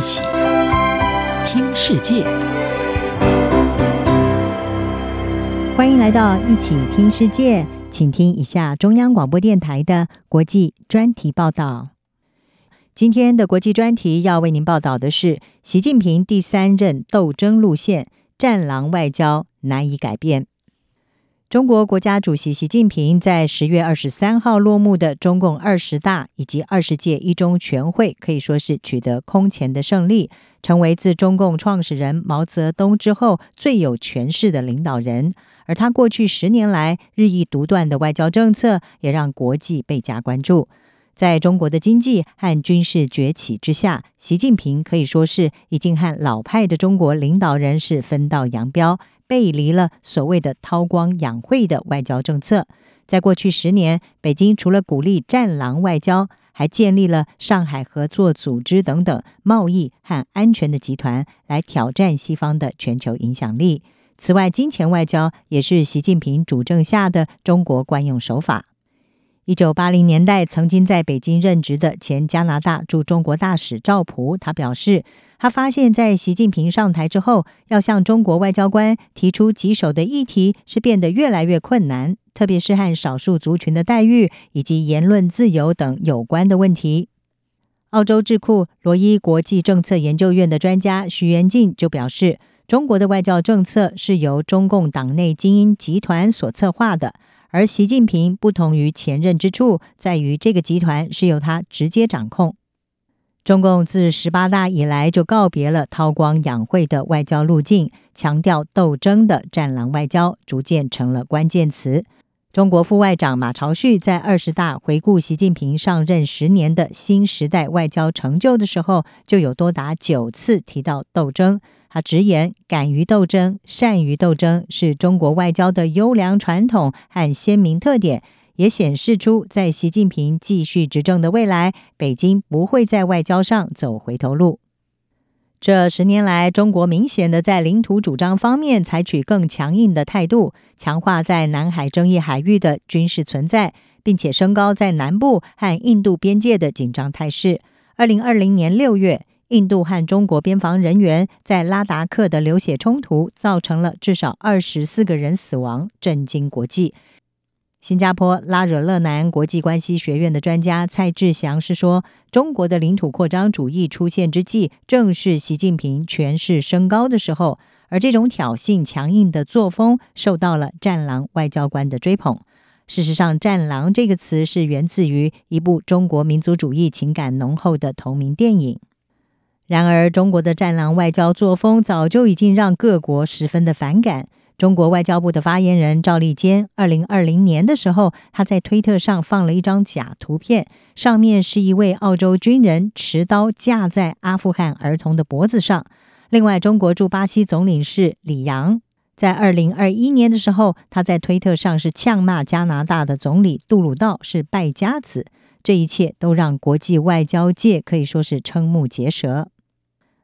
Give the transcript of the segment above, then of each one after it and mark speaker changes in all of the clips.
Speaker 1: 一起听世界，
Speaker 2: 欢迎来到一起听世界，请听一下中央广播电台的国际专题报道。今天的国际专题要为您报道的是：习近平第三任斗争路线，战狼外交难以改变。中国国家主席习近平在十月二十三号落幕的中共二十大以及二十届一中全会，可以说是取得空前的胜利，成为自中共创始人毛泽东之后最有权势的领导人。而他过去十年来日益独断的外交政策，也让国际倍加关注。在中国的经济和军事崛起之下，习近平可以说是已经和老派的中国领导人是分道扬镳。背离了所谓的韬光养晦的外交政策。在过去十年，北京除了鼓励“战狼外交”，还建立了上海合作组织等等贸易和安全的集团，来挑战西方的全球影响力。此外，金钱外交也是习近平主政下的中国惯用手法。一九八零年代，曾经在北京任职的前加拿大驻中国大使赵普，他表示。他发现，在习近平上台之后，要向中国外交官提出棘手的议题是变得越来越困难，特别是和少数族群的待遇以及言论自由等有关的问题。澳洲智库罗伊国际政策研究院的专家徐元进就表示，中国的外交政策是由中共党内精英集团所策划的，而习近平不同于前任之处在于，这个集团是由他直接掌控。中共自十八大以来就告别了韬光养晦的外交路径，强调斗争的战狼外交逐渐成了关键词。中国副外长马朝旭在二十大回顾习近平上任十年的新时代外交成就的时候，就有多达九次提到斗争。他直言，敢于斗争、善于斗争是中国外交的优良传统和鲜明特点。也显示出，在习近平继续执政的未来，北京不会在外交上走回头路。这十年来，中国明显的在领土主张方面采取更强硬的态度，强化在南海争议海域的军事存在，并且升高在南部和印度边界的紧张态势。二零二零年六月，印度和中国边防人员在拉达克的流血冲突，造成了至少二十四个人死亡，震惊国际。新加坡拉惹勒南国际关系学院的专家蔡志祥是说，中国的领土扩张主义出现之际，正是习近平权势升高的时候，而这种挑衅强硬的作风受到了“战狼”外交官的追捧。事实上，“战狼”这个词是源自于一部中国民族主义情感浓厚的同名电影。然而，中国的“战狼”外交作风早就已经让各国十分的反感。中国外交部的发言人赵立坚，二零二零年的时候，他在推特上放了一张假图片，上面是一位澳洲军人持刀架在阿富汗儿童的脖子上。另外，中国驻巴西总领事李阳，在二零二一年的时候，他在推特上是呛骂加拿大的总理杜鲁道是败家子。这一切都让国际外交界可以说是瞠目结舌。《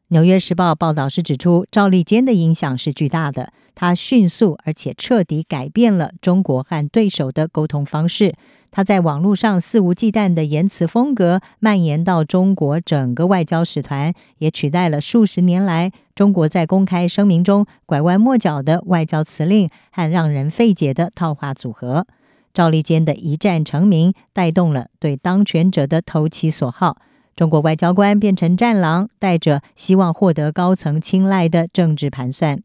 Speaker 2: 纽约时报》报道是指出，赵立坚的影响是巨大的。他迅速而且彻底改变了中国和对手的沟通方式。他在网络上肆无忌惮的言辞风格蔓延到中国整个外交使团，也取代了数十年来中国在公开声明中拐弯抹角的外交辞令和让人费解的套话组合。赵立坚的一战成名，带动了对当权者的投其所好。中国外交官变成战狼，带着希望获得高层青睐的政治盘算。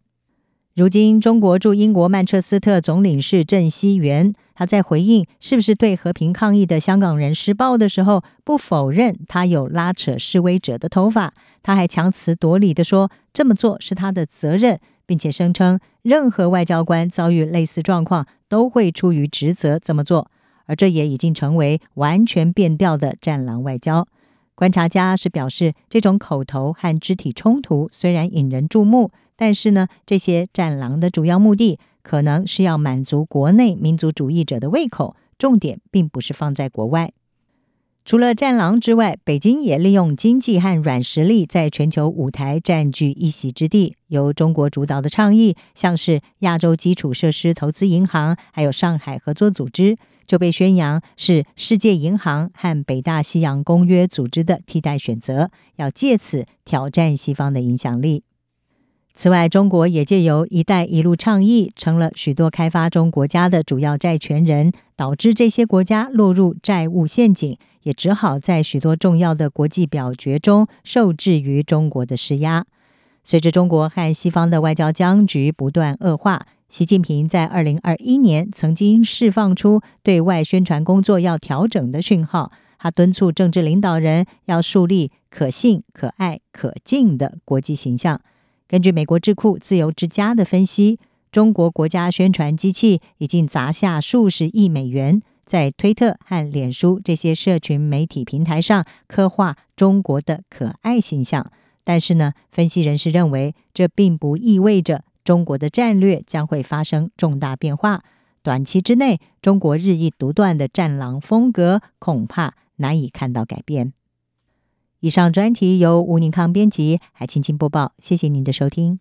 Speaker 2: 如今，中国驻英国曼彻斯特总领事郑希元，他在回应是不是对和平抗议的香港人施暴的时候，不否认他有拉扯示威者的头发，他还强词夺理地说这么做是他的责任，并且声称任何外交官遭遇类似状况都会出于职责这么做，而这也已经成为完全变调的战狼外交。观察家是表示，这种口头和肢体冲突虽然引人注目。但是呢，这些战狼的主要目的可能是要满足国内民族主义者的胃口，重点并不是放在国外。除了战狼之外，北京也利用经济和软实力在全球舞台占据一席之地。由中国主导的倡议，像是亚洲基础设施投资银行，还有上海合作组织。就被宣扬是世界银行和北大西洋公约组织的替代选择，要借此挑战西方的影响力。此外，中国也借由“一带一路”倡议，成了许多开发中国家的主要债权人，导致这些国家落入债务陷阱，也只好在许多重要的国际表决中受制于中国的施压。随着中国和西方的外交僵局不断恶化，习近平在二零二一年曾经释放出对外宣传工作要调整的讯号，他敦促政治领导人要树立可信、可爱、可敬的国际形象。根据美国智库自由之家的分析，中国国家宣传机器已经砸下数十亿美元，在推特和脸书这些社群媒体平台上刻画中国的可爱形象。但是呢，分析人士认为，这并不意味着中国的战略将会发生重大变化。短期之内，中国日益独断的战狼风格恐怕难以看到改变。以上专题由吴宁康编辑，还青青播报。谢谢您的收听。